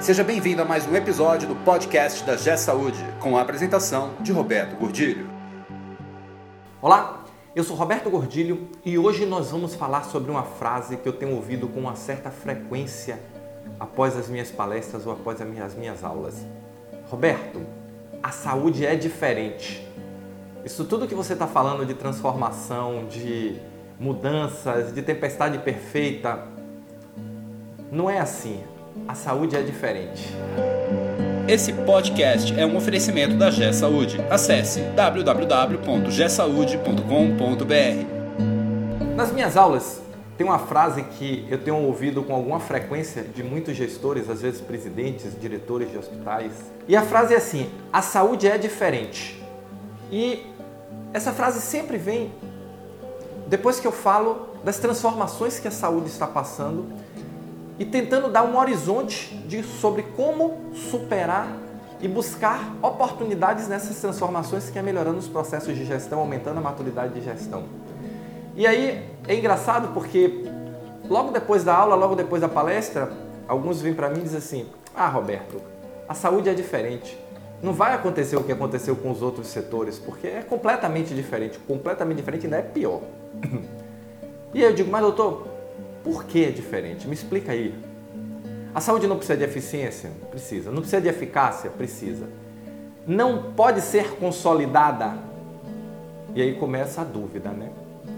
Seja bem-vindo a mais um episódio do podcast da G Saúde, com a apresentação de Roberto Gordilho. Olá, eu sou Roberto Gordilho e hoje nós vamos falar sobre uma frase que eu tenho ouvido com uma certa frequência após as minhas palestras ou após as minhas, aulas. Roberto, a saúde é diferente. Isso tudo que você está falando de transformação, de mudanças, de tempestade perfeita, não é assim a saúde é diferente. Esse podcast é um oferecimento da G Saúde. Acesse www.gsaude.com.br. Nas minhas aulas, tem uma frase que eu tenho ouvido com alguma frequência de muitos gestores, às vezes presidentes, diretores de hospitais. E a frase é assim: a saúde é diferente. E essa frase sempre vem depois que eu falo das transformações que a saúde está passando e tentando dar um horizonte de, sobre como superar e buscar oportunidades nessas transformações que é melhorando os processos de gestão, aumentando a maturidade de gestão. E aí é engraçado porque logo depois da aula, logo depois da palestra, alguns vêm para mim e dizem assim: "Ah, Roberto, a saúde é diferente. Não vai acontecer o que aconteceu com os outros setores, porque é completamente diferente, completamente diferente, ainda é pior". e aí eu digo: "Mas doutor, por que é diferente? Me explica aí. A saúde não precisa de eficiência? Precisa. Não precisa de eficácia? Precisa. Não pode ser consolidada? E aí começa a dúvida, né?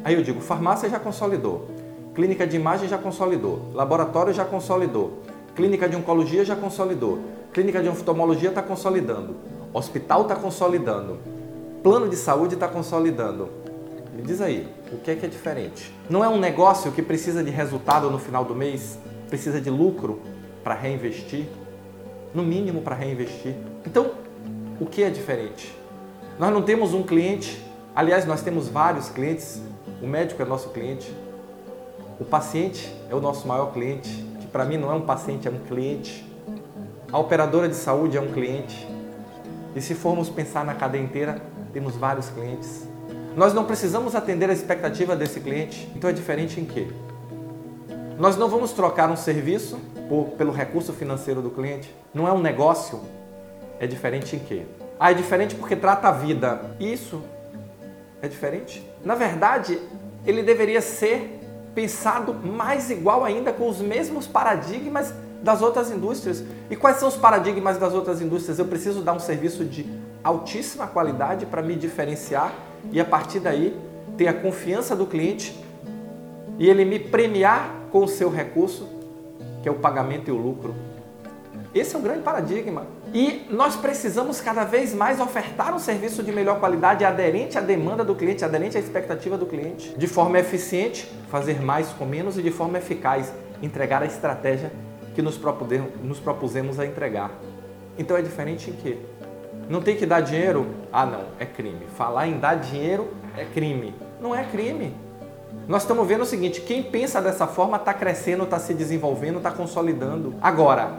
Aí eu digo, farmácia já consolidou, clínica de imagem já consolidou, laboratório já consolidou, clínica de oncologia já consolidou, clínica de oftalmologia está consolidando, hospital está consolidando, plano de saúde está consolidando. Me diz aí, o que é que é diferente? Não é um negócio que precisa de resultado no final do mês? Precisa de lucro para reinvestir? No mínimo para reinvestir. Então, o que é diferente? Nós não temos um cliente, aliás, nós temos vários clientes. O médico é nosso cliente. O paciente é o nosso maior cliente, que para mim não é um paciente, é um cliente. A operadora de saúde é um cliente. E se formos pensar na cadeia inteira, temos vários clientes. Nós não precisamos atender a expectativa desse cliente. Então é diferente em quê? Nós não vamos trocar um serviço por, pelo recurso financeiro do cliente. Não é um negócio. É diferente em quê? Ah, é diferente porque trata a vida. Isso é diferente? Na verdade, ele deveria ser pensado mais igual ainda com os mesmos paradigmas das outras indústrias. E quais são os paradigmas das outras indústrias? Eu preciso dar um serviço de altíssima qualidade para me diferenciar e a partir daí ter a confiança do cliente e ele me premiar com o seu recurso, que é o pagamento e o lucro. Esse é um grande paradigma. E nós precisamos cada vez mais ofertar um serviço de melhor qualidade aderente à demanda do cliente, aderente à expectativa do cliente, de forma eficiente, fazer mais com menos e de forma eficaz, entregar a estratégia que nos propusemos a entregar. Então é diferente em quê? Não tem que dar dinheiro? Ah, não, é crime. Falar em dar dinheiro é crime. Não é crime. Nós estamos vendo o seguinte: quem pensa dessa forma está crescendo, está se desenvolvendo, está consolidando. Agora,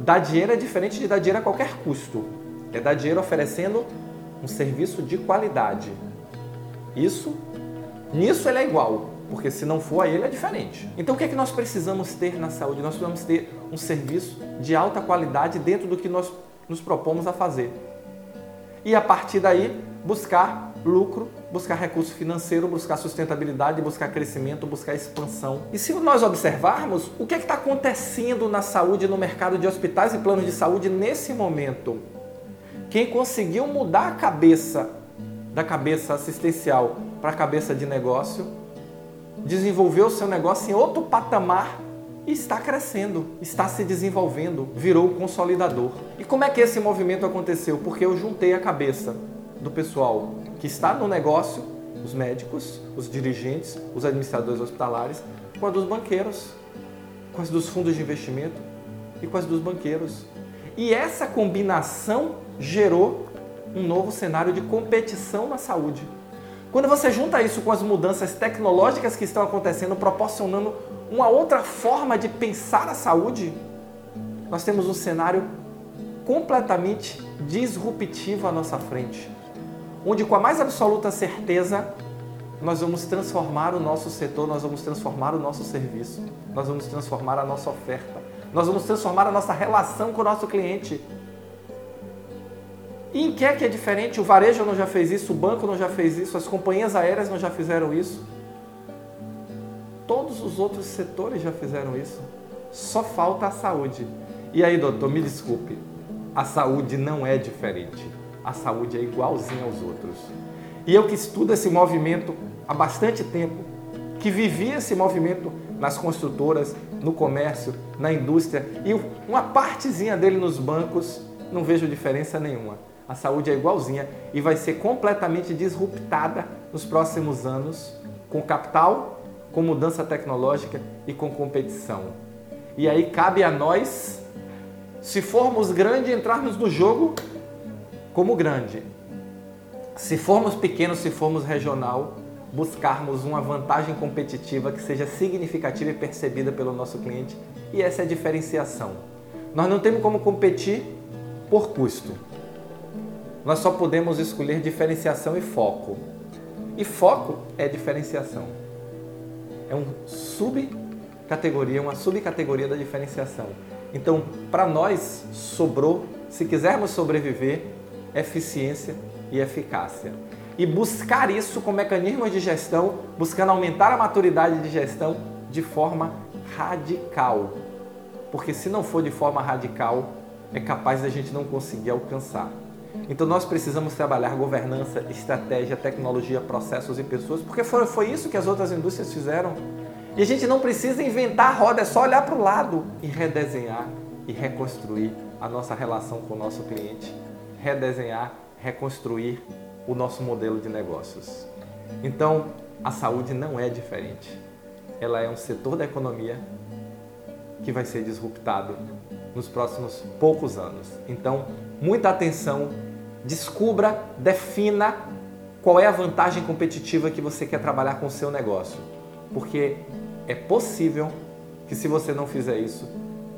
dar dinheiro é diferente de dar dinheiro a qualquer custo. É dar dinheiro oferecendo um serviço de qualidade. Isso, nisso ele é igual, porque se não for, aí ele é diferente. Então o que é que nós precisamos ter na saúde? Nós precisamos ter um serviço de alta qualidade dentro do que nós nos propomos a fazer e a partir daí buscar lucro, buscar recurso financeiro, buscar sustentabilidade, buscar crescimento, buscar expansão. E se nós observarmos o que é está acontecendo na saúde, no mercado de hospitais e planos de saúde nesse momento, quem conseguiu mudar a cabeça da cabeça assistencial para a cabeça de negócio, desenvolveu o seu negócio em outro patamar está crescendo, está se desenvolvendo, virou consolidador. E como é que esse movimento aconteceu? Porque eu juntei a cabeça do pessoal que está no negócio, os médicos, os dirigentes, os administradores hospitalares, com a dos banqueiros, com as dos fundos de investimento e com as dos banqueiros. E essa combinação gerou um novo cenário de competição na saúde. Quando você junta isso com as mudanças tecnológicas que estão acontecendo, proporcionando uma outra forma de pensar a saúde, nós temos um cenário completamente disruptivo à nossa frente, onde com a mais absoluta certeza nós vamos transformar o nosso setor, nós vamos transformar o nosso serviço, nós vamos transformar a nossa oferta, Nós vamos transformar a nossa relação com o nosso cliente. E em que é que é diferente? O varejo não já fez isso, o banco não já fez isso, as companhias aéreas não já fizeram isso. Todos os outros setores já fizeram isso. Só falta a saúde. E aí, doutor, me desculpe, a saúde não é diferente. A saúde é igualzinha aos outros. E eu que estudo esse movimento há bastante tempo, que vivi esse movimento nas construtoras, no comércio, na indústria e uma partezinha dele nos bancos, não vejo diferença nenhuma. A saúde é igualzinha e vai ser completamente disruptada nos próximos anos com capital, com mudança tecnológica e com competição. E aí cabe a nós, se formos grande, entrarmos no jogo como grande. Se formos pequenos, se formos regional, buscarmos uma vantagem competitiva que seja significativa e percebida pelo nosso cliente. E essa é a diferenciação. Nós não temos como competir por custo. Nós só podemos escolher diferenciação e foco. E foco é diferenciação. É um subcategoria, uma subcategoria da diferenciação. Então, para nós sobrou, se quisermos sobreviver, eficiência e eficácia e buscar isso com mecanismos de gestão, buscando aumentar a maturidade de gestão de forma radical. Porque se não for de forma radical, é capaz da gente não conseguir alcançar. Então nós precisamos trabalhar governança, estratégia, tecnologia, processos e pessoas, porque foi, foi isso que as outras indústrias fizeram. E a gente não precisa inventar a roda, é só olhar para o lado e redesenhar e reconstruir a nossa relação com o nosso cliente. Redesenhar, reconstruir o nosso modelo de negócios. Então, a saúde não é diferente. Ela é um setor da economia que vai ser disruptado nos próximos poucos anos. Então, muita atenção, descubra, defina qual é a vantagem competitiva que você quer trabalhar com o seu negócio. Porque é possível que se você não fizer isso,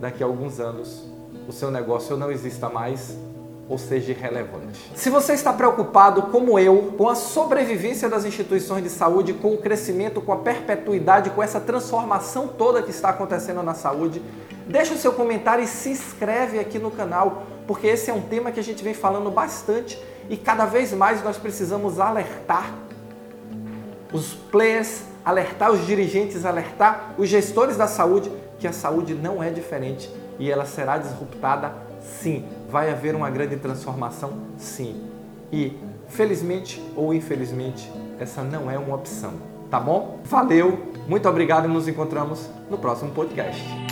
daqui a alguns anos o seu negócio não exista mais ou seja irrelevante. Se você está preocupado, como eu, com a sobrevivência das instituições de saúde, com o crescimento, com a perpetuidade, com essa transformação toda que está acontecendo na saúde, deixa o seu comentário e se inscreve aqui no canal, porque esse é um tema que a gente vem falando bastante e cada vez mais nós precisamos alertar os players, alertar os dirigentes, alertar os gestores da saúde que a saúde não é diferente e ela será disruptada sim Vai haver uma grande transformação? Sim. E, felizmente ou infelizmente, essa não é uma opção. Tá bom? Valeu, muito obrigado e nos encontramos no próximo podcast.